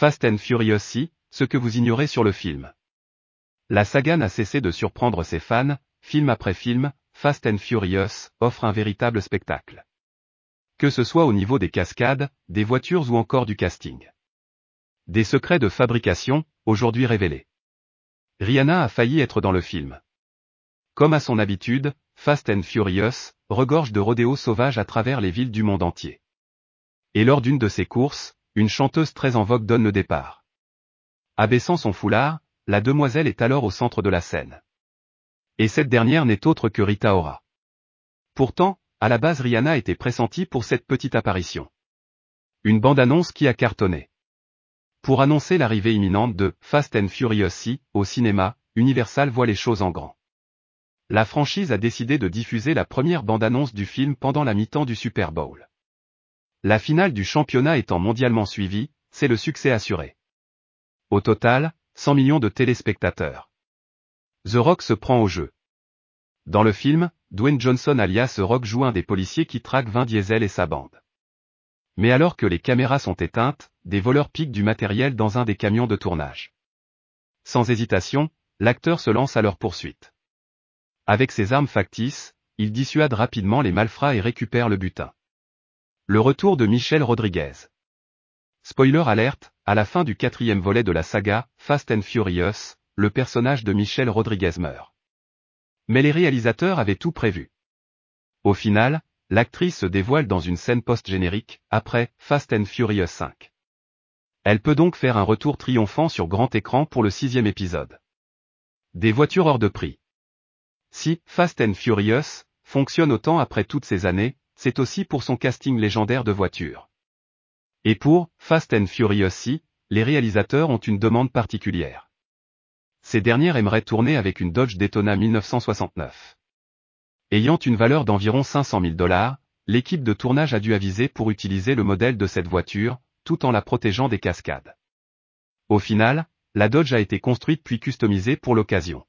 Fast and Furious 6, ce que vous ignorez sur le film. La saga n'a cessé de surprendre ses fans, film après film, Fast and Furious offre un véritable spectacle. Que ce soit au niveau des cascades, des voitures ou encore du casting. Des secrets de fabrication, aujourd'hui révélés. Rihanna a failli être dans le film. Comme à son habitude, Fast and Furious regorge de rodéos sauvages à travers les villes du monde entier. Et lors d'une de ces courses, une chanteuse très en vogue donne le départ. Abaissant son foulard, la demoiselle est alors au centre de la scène. Et cette dernière n'est autre que Rita Ora. Pourtant, à la base Rihanna était pressentie pour cette petite apparition. Une bande-annonce qui a cartonné. Pour annoncer l'arrivée imminente de Fast and Furious 6 au cinéma, Universal voit les choses en grand. La franchise a décidé de diffuser la première bande-annonce du film pendant la mi-temps du Super Bowl. La finale du championnat étant mondialement suivie, c'est le succès assuré. Au total, 100 millions de téléspectateurs. The Rock se prend au jeu. Dans le film, Dwayne Johnson alias The Rock joue un des policiers qui traque Vin Diesel et sa bande. Mais alors que les caméras sont éteintes, des voleurs piquent du matériel dans un des camions de tournage. Sans hésitation, l'acteur se lance à leur poursuite. Avec ses armes factices, il dissuade rapidement les malfrats et récupère le butin. Le retour de Michel Rodriguez. Spoiler alerte, à la fin du quatrième volet de la saga, Fast and Furious, le personnage de Michel Rodriguez meurt. Mais les réalisateurs avaient tout prévu. Au final, l'actrice se dévoile dans une scène post-générique, après Fast and Furious 5. Elle peut donc faire un retour triomphant sur grand écran pour le sixième épisode. Des voitures hors de prix. Si Fast and Furious fonctionne autant après toutes ces années, c'est aussi pour son casting légendaire de voitures. Et pour Fast and Furious 6, les réalisateurs ont une demande particulière. Ces dernières aimeraient tourner avec une Dodge Daytona 1969. Ayant une valeur d'environ 500 000 dollars, l'équipe de tournage a dû aviser pour utiliser le modèle de cette voiture, tout en la protégeant des cascades. Au final, la Dodge a été construite puis customisée pour l'occasion.